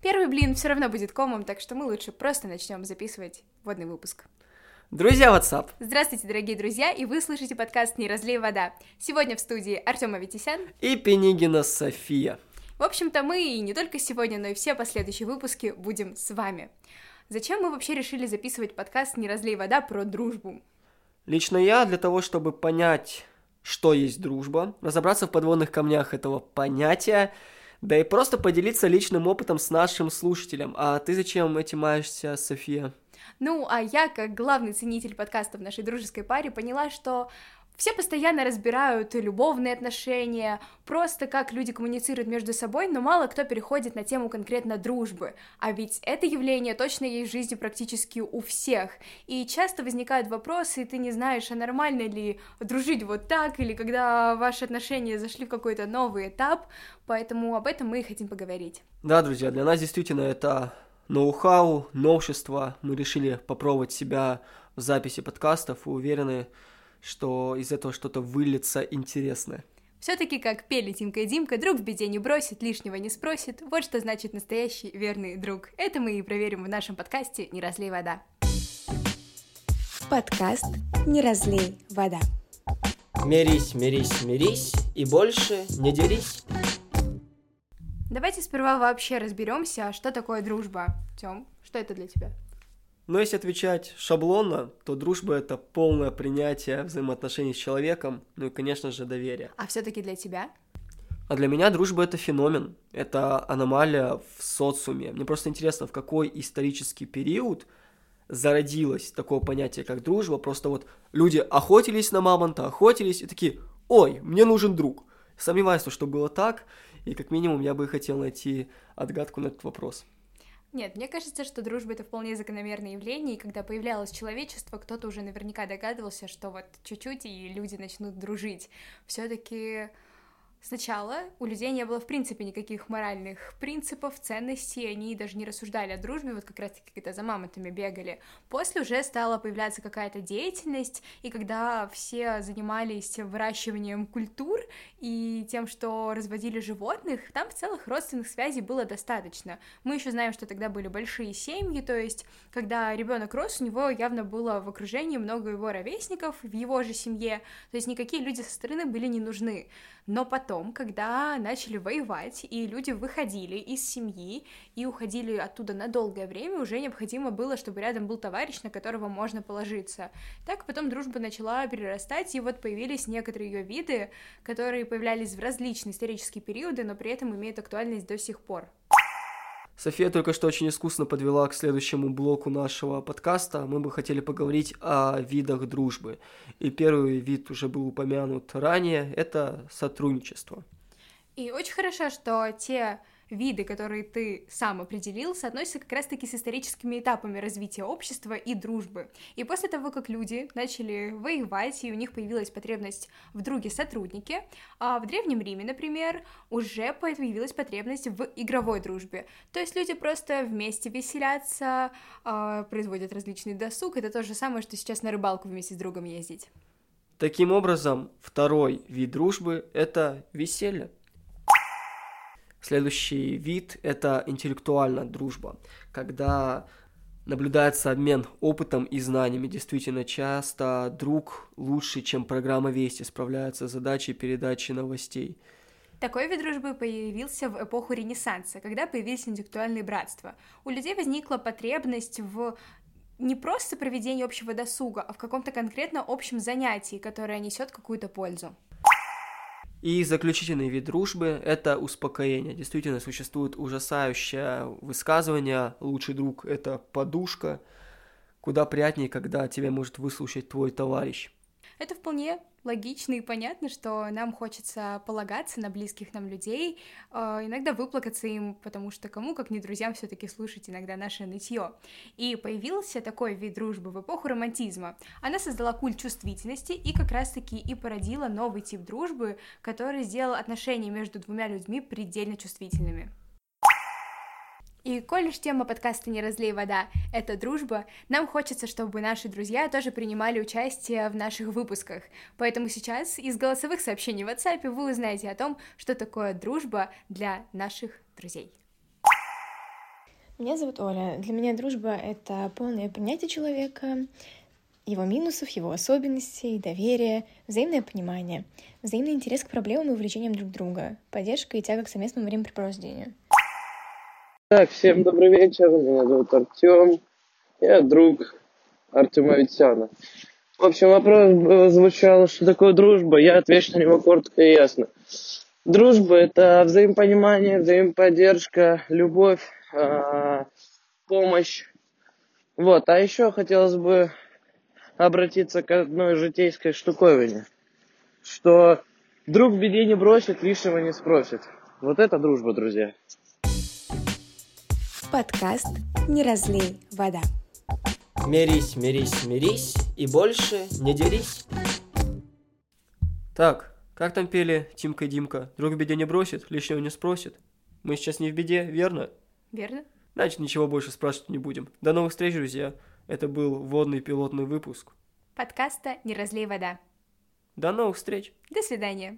Первый блин все равно будет комом, так что мы лучше просто начнем записывать водный выпуск. Друзья, WhatsApp! Здравствуйте, дорогие друзья, и вы слышите подкаст «Не разлей вода». Сегодня в студии Артем Аветисян и Пенигина София. В общем-то, мы и не только сегодня, но и все последующие выпуски будем с вами. Зачем мы вообще решили записывать подкаст «Не разлей вода» про дружбу? Лично я для того, чтобы понять, что есть дружба, разобраться в подводных камнях этого понятия, да и просто поделиться личным опытом с нашим слушателем. А ты зачем этим маешься, София? Ну, а я, как главный ценитель подкаста в нашей дружеской паре, поняла, что все постоянно разбирают любовные отношения, просто как люди коммуницируют между собой, но мало кто переходит на тему конкретно дружбы. А ведь это явление точно есть в жизни практически у всех. И часто возникают вопросы, и ты не знаешь, а нормально ли дружить вот так, или когда ваши отношения зашли в какой-то новый этап, поэтому об этом мы и хотим поговорить. Да, друзья, для нас действительно это ноу-хау, новшество. Мы решили попробовать себя в записи подкастов и уверены, что из этого что-то выльется интересное. Все-таки, как пели Тимка и Димка, друг в беде не бросит, лишнего не спросит. Вот что значит настоящий верный друг. Это мы и проверим в нашем подкасте «Не разлей вода». Подкаст «Не разлей вода». Мирись, мирись, мирись и больше не дерись. Давайте сперва вообще разберемся, что такое дружба. Тем, что это для тебя? Но если отвечать шаблонно, то дружба это полное принятие взаимоотношений с человеком, ну и, конечно же, доверие. А все-таки для тебя? А для меня дружба это феномен, это аномалия в социуме. Мне просто интересно, в какой исторический период зародилось такое понятие, как дружба. Просто вот люди охотились на мамонта, охотились и такие, ой, мне нужен друг. Сомневаюсь, что было так, и как минимум я бы хотел найти отгадку на этот вопрос. Нет, мне кажется, что дружба — это вполне закономерное явление, и когда появлялось человечество, кто-то уже наверняка догадывался, что вот чуть-чуть и люди начнут дружить. все таки Сначала у людей не было в принципе никаких моральных принципов, ценностей, они даже не рассуждали о дружбе, вот как раз-таки когда за мамонтами бегали. После уже стала появляться какая-то деятельность, и когда все занимались выращиванием культур и тем, что разводили животных, там в целых родственных связей было достаточно. Мы еще знаем, что тогда были большие семьи, то есть когда ребенок рос, у него явно было в окружении много его ровесников в его же семье, то есть никакие люди со стороны были не нужны. Но потом, когда начали воевать, и люди выходили из семьи и уходили оттуда на долгое время, уже необходимо было, чтобы рядом был товарищ, на которого можно положиться. Так потом дружба начала перерастать, и вот появились некоторые ее виды, которые появлялись в различные исторические периоды, но при этом имеют актуальность до сих пор. София только что очень искусно подвела к следующему блоку нашего подкаста. Мы бы хотели поговорить о видах дружбы. И первый вид уже был упомянут ранее, это сотрудничество. И очень хорошо, что те виды, которые ты сам определил, соотносятся как раз-таки с историческими этапами развития общества и дружбы. И после того, как люди начали воевать, и у них появилась потребность в друге сотруднике, а в Древнем Риме, например, уже появилась потребность в игровой дружбе. То есть люди просто вместе веселятся, а, производят различный досуг. Это то же самое, что сейчас на рыбалку вместе с другом ездить. Таким образом, второй вид дружбы – это веселье. Следующий вид – это интеллектуальная дружба, когда наблюдается обмен опытом и знаниями. Действительно, часто друг лучше, чем программа Вести, справляется с задачей передачи новостей. Такой вид дружбы появился в эпоху Ренессанса, когда появились интеллектуальные братства. У людей возникла потребность в не просто проведении общего досуга, а в каком-то конкретно общем занятии, которое несет какую-то пользу. И заключительный вид дружбы – это успокоение. Действительно, существует ужасающее высказывание «лучший друг – это подушка», куда приятнее, когда тебя может выслушать твой товарищ. Это вполне логично и понятно, что нам хочется полагаться на близких нам людей, э, иногда выплакаться им, потому что кому, как не друзьям, все таки слушать иногда наше нытье. И появился такой вид дружбы в эпоху романтизма. Она создала культ чувствительности и как раз-таки и породила новый тип дружбы, который сделал отношения между двумя людьми предельно чувствительными. И коль лишь тема подкаста «Не разлей вода» — это дружба, нам хочется, чтобы наши друзья тоже принимали участие в наших выпусках. Поэтому сейчас из голосовых сообщений в WhatsApp вы узнаете о том, что такое дружба для наших друзей. Меня зовут Оля. Для меня дружба — это полное принятие человека, его минусов, его особенностей, доверие, взаимное понимание, взаимный интерес к проблемам и увлечениям друг друга, поддержка и тяга к совместному времяпрепровождению. Так, всем добрый вечер. Меня зовут Артем. Я друг Артема Витяна. В общем, вопрос звучал, что такое дружба. Я отвечу на него коротко и ясно. Дружба – это взаимопонимание, взаимоподдержка, любовь, э, помощь. Вот, а еще хотелось бы обратиться к одной житейской штуковине, что друг в беде не бросит, лишнего не спросит. Вот это дружба, друзья. Подкаст «Не разлей вода». Мирись, мирись, мирись и больше не дерись. Так, как там пели Тимка и Димка? Друг в беде не бросит, лишнего не спросит. Мы сейчас не в беде, верно? Верно? Значит, ничего больше спрашивать не будем. До новых встреч, друзья. Это был вводный пилотный выпуск. Подкаста «Не разлей вода». До новых встреч. До свидания.